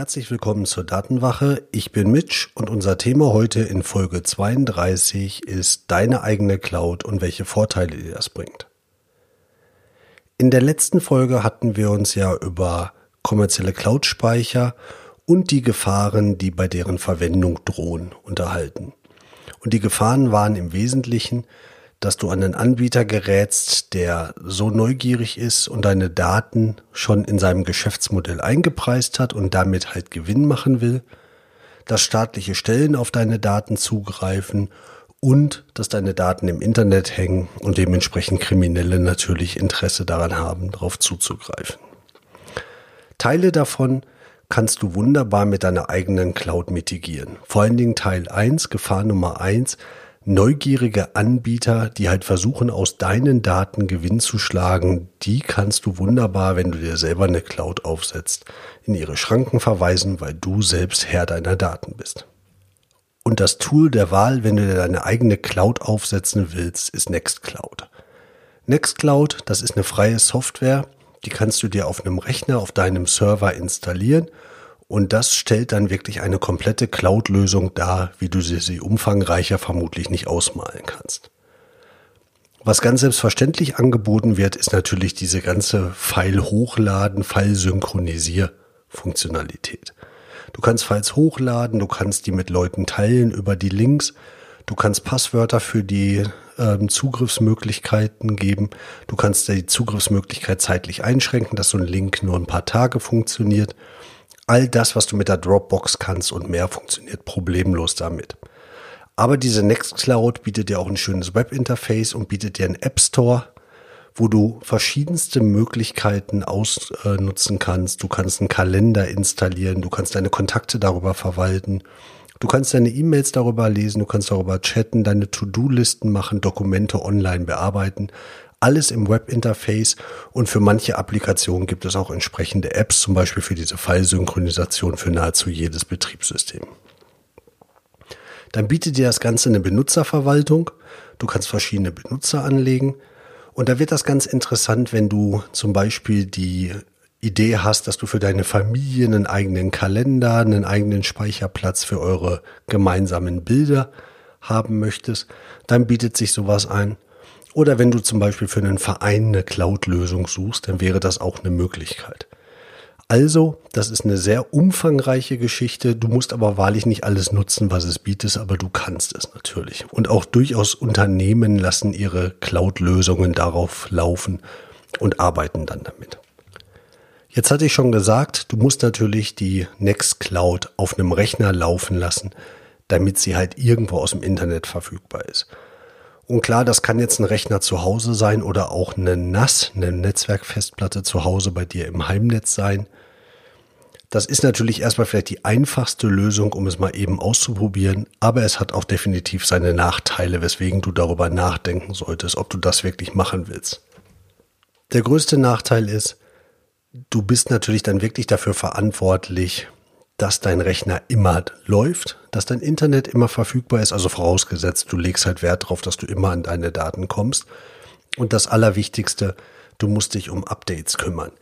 Herzlich willkommen zur Datenwache. Ich bin Mitch und unser Thema heute in Folge 32 ist deine eigene Cloud und welche Vorteile dir das bringt. In der letzten Folge hatten wir uns ja über kommerzielle Cloud-Speicher und die Gefahren, die bei deren Verwendung drohen, unterhalten. Und die Gefahren waren im Wesentlichen, dass du an einen Anbieter gerätst, der so neugierig ist und deine Daten schon in seinem Geschäftsmodell eingepreist hat und damit halt Gewinn machen will, dass staatliche Stellen auf deine Daten zugreifen und dass deine Daten im Internet hängen und dementsprechend Kriminelle natürlich Interesse daran haben, darauf zuzugreifen. Teile davon kannst du wunderbar mit deiner eigenen Cloud mitigieren. Vor allen Dingen Teil 1, Gefahr Nummer 1, neugierige Anbieter, die halt versuchen, aus deinen Daten Gewinn zu schlagen, die kannst du wunderbar, wenn du dir selber eine Cloud aufsetzt, in ihre Schranken verweisen, weil du selbst Herr deiner Daten bist. Und das Tool der Wahl, wenn du dir deine eigene Cloud aufsetzen willst, ist Nextcloud. Nextcloud, das ist eine freie Software, die kannst du dir auf einem Rechner, auf deinem Server installieren und das stellt dann wirklich eine komplette Cloud-Lösung dar, wie du sie, sie umfangreicher vermutlich nicht ausmalen kannst. Was ganz selbstverständlich angeboten wird, ist natürlich diese ganze File-Hochladen, File-Synchronisier-Funktionalität. Du kannst Files hochladen, du kannst die mit Leuten teilen über die Links, du kannst Passwörter für die ähm, Zugriffsmöglichkeiten geben, du kannst die Zugriffsmöglichkeit zeitlich einschränken, dass so ein Link nur ein paar Tage funktioniert all das, was du mit der Dropbox kannst und mehr funktioniert problemlos damit. Aber diese Nextcloud bietet dir auch ein schönes Webinterface und bietet dir einen App Store, wo du verschiedenste Möglichkeiten ausnutzen kannst. Du kannst einen Kalender installieren, du kannst deine Kontakte darüber verwalten, du kannst deine E-Mails darüber lesen, du kannst darüber chatten, deine To-Do-Listen machen, Dokumente online bearbeiten alles im Webinterface und für manche Applikationen gibt es auch entsprechende Apps, zum Beispiel für diese Fallsynchronisation für nahezu jedes Betriebssystem. Dann bietet dir das Ganze eine Benutzerverwaltung. Du kannst verschiedene Benutzer anlegen. Und da wird das ganz interessant, wenn du zum Beispiel die Idee hast, dass du für deine Familie einen eigenen Kalender, einen eigenen Speicherplatz für eure gemeinsamen Bilder haben möchtest, dann bietet sich sowas ein. Oder wenn du zum Beispiel für einen Verein eine Cloud-Lösung suchst, dann wäre das auch eine Möglichkeit. Also, das ist eine sehr umfangreiche Geschichte. Du musst aber wahrlich nicht alles nutzen, was es bietet, aber du kannst es natürlich. Und auch durchaus Unternehmen lassen ihre Cloud-Lösungen darauf laufen und arbeiten dann damit. Jetzt hatte ich schon gesagt, du musst natürlich die Nextcloud auf einem Rechner laufen lassen, damit sie halt irgendwo aus dem Internet verfügbar ist. Und klar, das kann jetzt ein Rechner zu Hause sein oder auch eine NAS, eine Netzwerkfestplatte zu Hause bei dir im Heimnetz sein. Das ist natürlich erstmal vielleicht die einfachste Lösung, um es mal eben auszuprobieren, aber es hat auch definitiv seine Nachteile, weswegen du darüber nachdenken solltest, ob du das wirklich machen willst. Der größte Nachteil ist, du bist natürlich dann wirklich dafür verantwortlich, dass dein Rechner immer läuft, dass dein Internet immer verfügbar ist, also vorausgesetzt, du legst halt Wert darauf, dass du immer an deine Daten kommst. Und das Allerwichtigste, du musst dich um Updates kümmern.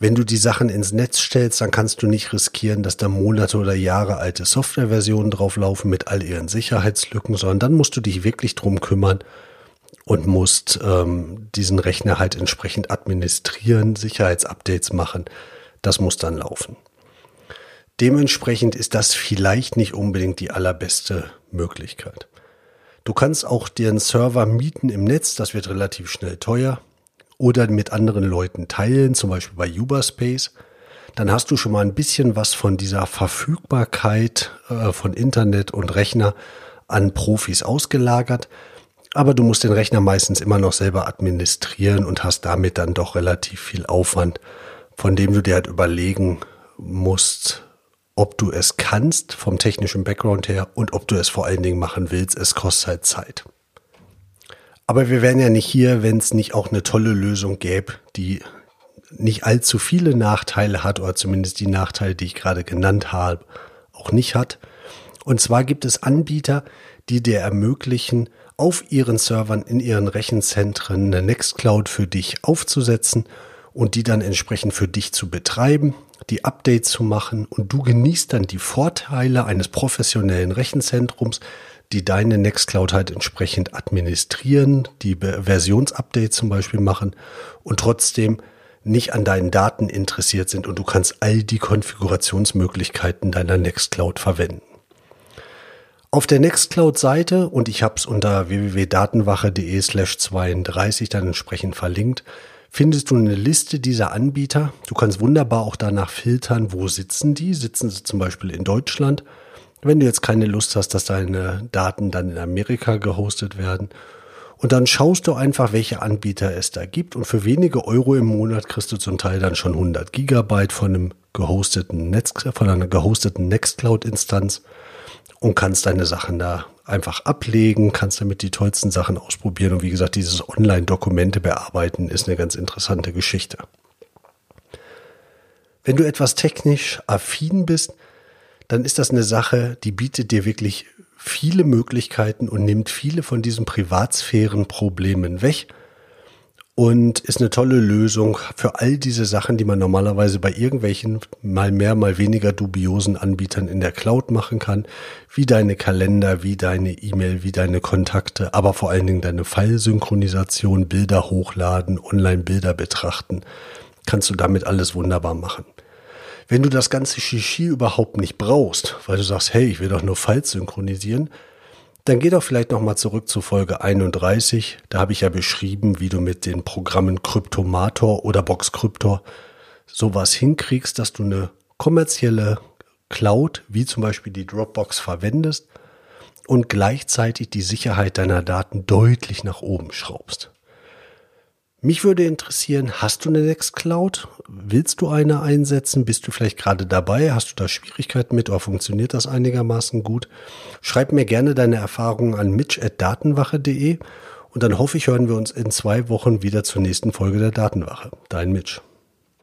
Wenn du die Sachen ins Netz stellst, dann kannst du nicht riskieren, dass da Monate oder Jahre alte Softwareversionen drauflaufen mit all ihren Sicherheitslücken, sondern dann musst du dich wirklich drum kümmern und musst ähm, diesen Rechner halt entsprechend administrieren, Sicherheitsupdates machen. Das muss dann laufen. Dementsprechend ist das vielleicht nicht unbedingt die allerbeste Möglichkeit. Du kannst auch einen Server mieten im Netz, das wird relativ schnell teuer, oder mit anderen Leuten teilen, zum Beispiel bei Uberspace. Dann hast du schon mal ein bisschen was von dieser Verfügbarkeit äh, von Internet und Rechner an Profis ausgelagert. Aber du musst den Rechner meistens immer noch selber administrieren und hast damit dann doch relativ viel Aufwand, von dem du dir halt überlegen musst, ob du es kannst vom technischen Background her und ob du es vor allen Dingen machen willst. Es kostet halt Zeit. Aber wir wären ja nicht hier, wenn es nicht auch eine tolle Lösung gäbe, die nicht allzu viele Nachteile hat oder zumindest die Nachteile, die ich gerade genannt habe, auch nicht hat. Und zwar gibt es Anbieter, die dir ermöglichen, auf ihren Servern in ihren Rechenzentren eine Nextcloud für dich aufzusetzen und die dann entsprechend für dich zu betreiben, die Updates zu machen und du genießt dann die Vorteile eines professionellen Rechenzentrums, die deine Nextcloud halt entsprechend administrieren, die Versionsupdates zum Beispiel machen und trotzdem nicht an deinen Daten interessiert sind und du kannst all die Konfigurationsmöglichkeiten deiner Nextcloud verwenden. Auf der Nextcloud-Seite, und ich habe es unter www.datenwache.de slash 32 dann entsprechend verlinkt, findest du eine Liste dieser Anbieter. Du kannst wunderbar auch danach filtern, wo sitzen die. Sitzen sie zum Beispiel in Deutschland? Wenn du jetzt keine Lust hast, dass deine Daten dann in Amerika gehostet werden und dann schaust du einfach, welche Anbieter es da gibt. Und für wenige Euro im Monat kriegst du zum Teil dann schon 100 Gigabyte von einem gehosteten Netz, von einer gehosteten Nextcloud-Instanz und kannst deine Sachen da einfach ablegen, kannst damit die tollsten Sachen ausprobieren. Und wie gesagt, dieses Online-Dokumente bearbeiten ist eine ganz interessante Geschichte. Wenn du etwas technisch affin bist, dann ist das eine Sache, die bietet dir wirklich viele Möglichkeiten und nimmt viele von diesen Privatsphärenproblemen weg und ist eine tolle Lösung für all diese Sachen, die man normalerweise bei irgendwelchen mal mehr, mal weniger dubiosen Anbietern in der Cloud machen kann, wie deine Kalender, wie deine E-Mail, wie deine Kontakte, aber vor allen Dingen deine File-Synchronisation, Bilder hochladen, Online-Bilder betrachten, kannst du damit alles wunderbar machen. Wenn du das ganze Shishi überhaupt nicht brauchst, weil du sagst, hey, ich will doch nur Files synchronisieren, dann geh doch vielleicht nochmal zurück zu Folge 31. Da habe ich ja beschrieben, wie du mit den Programmen Cryptomator oder Boxcryptor sowas hinkriegst, dass du eine kommerzielle Cloud, wie zum Beispiel die Dropbox, verwendest und gleichzeitig die Sicherheit deiner Daten deutlich nach oben schraubst. Mich würde interessieren, hast du eine Nextcloud? Willst du eine einsetzen? Bist du vielleicht gerade dabei? Hast du da Schwierigkeiten mit oder funktioniert das einigermaßen gut? Schreib mir gerne deine Erfahrungen an mitch.datenwache.de und dann hoffe ich, hören wir uns in zwei Wochen wieder zur nächsten Folge der Datenwache. Dein Mitch.